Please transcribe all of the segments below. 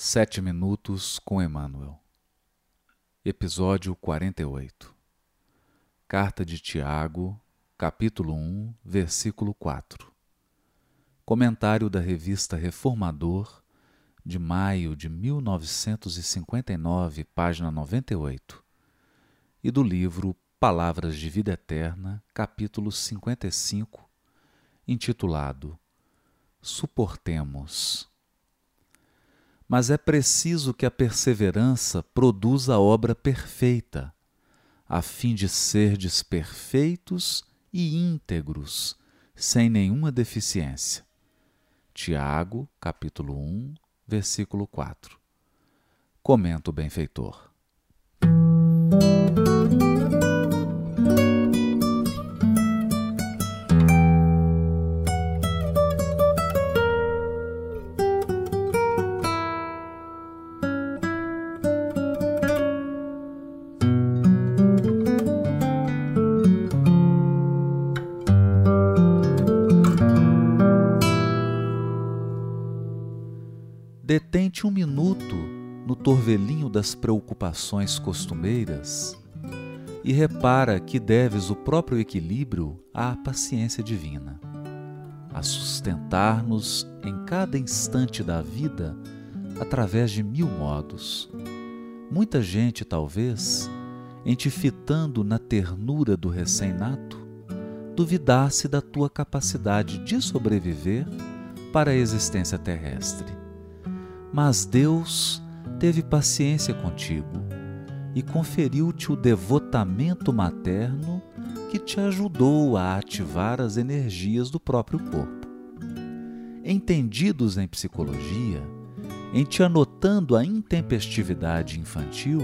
Sete Minutos com Emmanuel. Episódio 48 Carta de Tiago, capítulo 1, versículo 4 Comentário da revista Reformador, de maio de 1959, página 98, e do livro Palavras de Vida Eterna, capítulo 55, intitulado Suportemos mas é preciso que a perseverança produza a obra perfeita, a fim de serdes perfeitos e íntegros, sem nenhuma deficiência. Tiago, capítulo 1, versículo 4. Comenta o benfeitor. Detente um minuto no torvelinho das preocupações costumeiras e repara que deves o próprio equilíbrio à paciência divina, a sustentar-nos em cada instante da vida através de mil modos. Muita gente, talvez, em te fitando na ternura do recém-nato, duvidasse da tua capacidade de sobreviver para a existência terrestre mas Deus teve paciência contigo e conferiu-te o devotamento materno que te ajudou a ativar as energias do próprio corpo. Entendidos em psicologia, em te anotando a intempestividade infantil,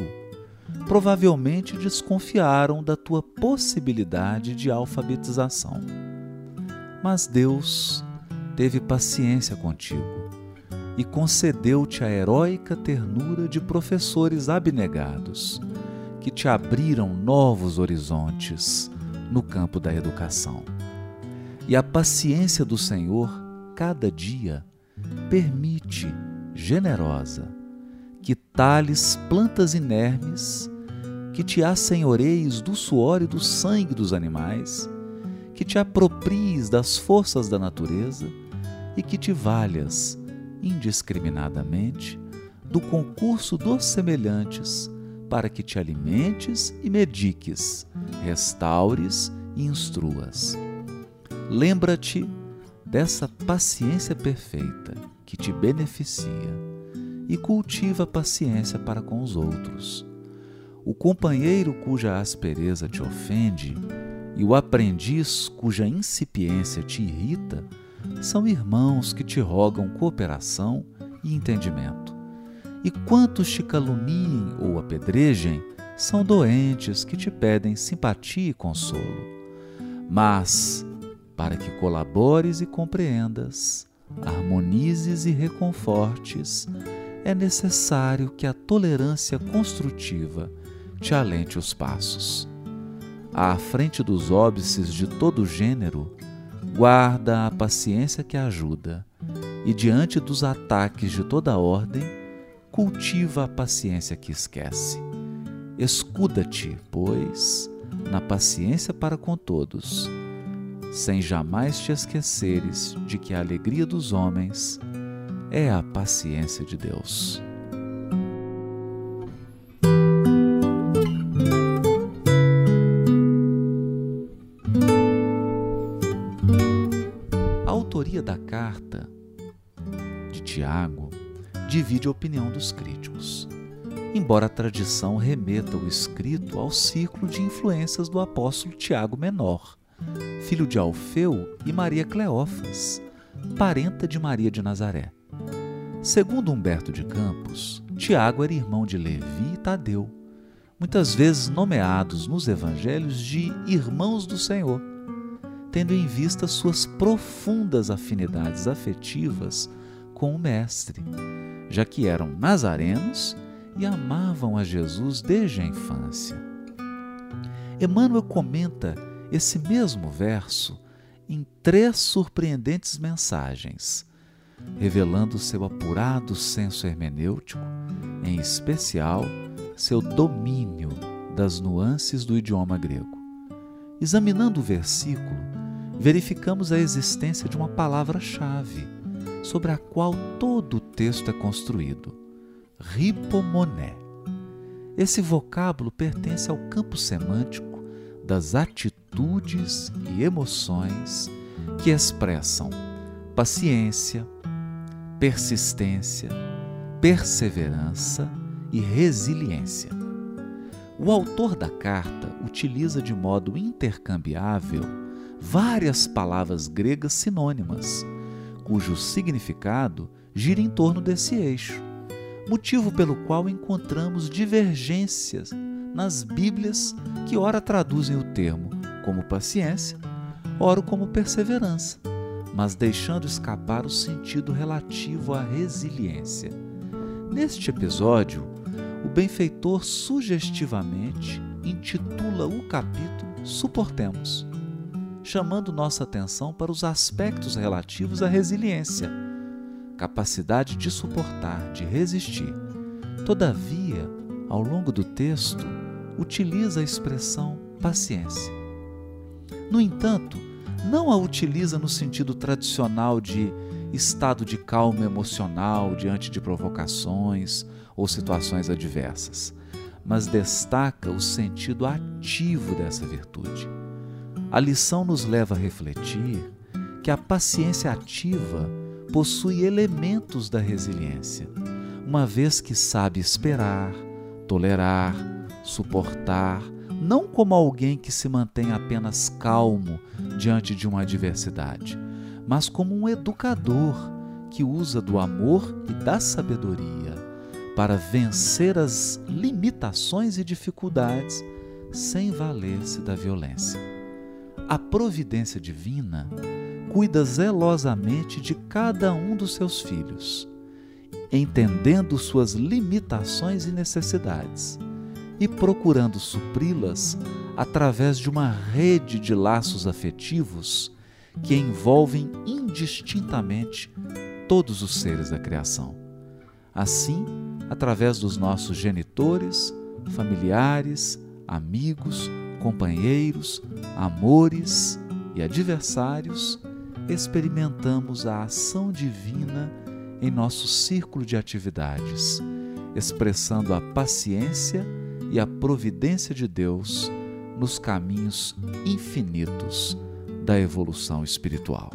provavelmente desconfiaram da tua possibilidade de alfabetização. Mas Deus teve paciência contigo e concedeu-te a heróica ternura de professores abnegados, que te abriram novos horizontes no campo da educação. E a paciência do Senhor, cada dia, permite, generosa, que tales plantas inermes, que te assenhoreis do suor e do sangue dos animais, que te apropries das forças da natureza e que te valhas indiscriminadamente do concurso dos semelhantes, para que te alimentes e mediques, restaures e instruas. Lembra-te dessa paciência perfeita que te beneficia e cultiva a paciência para com os outros. O companheiro cuja aspereza te ofende e o aprendiz cuja incipiência te irrita são irmãos que te rogam cooperação e entendimento. E quantos te caluniem ou apedrejem, são doentes que te pedem simpatia e consolo. Mas, para que colabores e compreendas, harmonizes e reconfortes, é necessário que a tolerância construtiva te alente os passos. À frente dos óbices de todo gênero, guarda a paciência que ajuda e, diante dos ataques de toda ordem, cultiva a paciência que esquece. Escuda-te, pois, na paciência para com todos, sem jamais te esqueceres de que a alegria dos homens é a paciência de Deus. Carta de Tiago divide a opinião dos críticos, embora a tradição remeta o escrito ao círculo de influências do apóstolo Tiago Menor, filho de Alfeu e Maria Cleófas, parenta de Maria de Nazaré. Segundo Humberto de Campos, Tiago era irmão de Levi e Tadeu, muitas vezes nomeados nos evangelhos de irmãos do Senhor tendo em vista suas profundas afinidades afetivas com o Mestre, já que eram nazarenos e amavam a Jesus desde a infância. Emmanuel comenta esse mesmo verso em três surpreendentes mensagens, revelando seu apurado senso hermenêutico, em especial seu domínio das nuances do idioma grego. Examinando o versículo, verificamos a existência de uma palavra-chave sobre a qual todo o texto é construído: ripomoné. Esse vocábulo pertence ao campo semântico das atitudes e emoções que expressam paciência, persistência, perseverança e resiliência. O autor da carta utiliza de modo intercambiável várias palavras gregas sinônimas, cujo significado gira em torno desse eixo, motivo pelo qual encontramos divergências nas Bíblias que ora traduzem o termo como paciência, ora como perseverança, mas deixando escapar o sentido relativo à resiliência. Neste episódio, o benfeitor sugestivamente intitula o capítulo Suportemos, chamando nossa atenção para os aspectos relativos à resiliência, capacidade de suportar, de resistir. Todavia, ao longo do texto, utiliza a expressão paciência. No entanto, não a utiliza no sentido tradicional de estado de calma emocional diante de provocações ou situações adversas, mas destaca o sentido ativo dessa virtude. A lição nos leva a refletir que a paciência ativa possui elementos da resiliência, uma vez que sabe esperar, tolerar, suportar, não como alguém que se mantém apenas calmo diante de uma adversidade, mas como um educador que usa do amor e da sabedoria para vencer as limitações e dificuldades sem valer-se da violência. A providência divina cuida zelosamente de cada um dos seus filhos, entendendo suas limitações e necessidades e procurando supri-las através de uma rede de laços afetivos que envolvem indistintamente todos os seres da criação. Assim, através dos nossos genitores, familiares, amigos, companheiros, amores e adversários, experimentamos a ação divina em nosso círculo de atividades, expressando a paciência e a providência de Deus nos caminhos infinitos da evolução espiritual.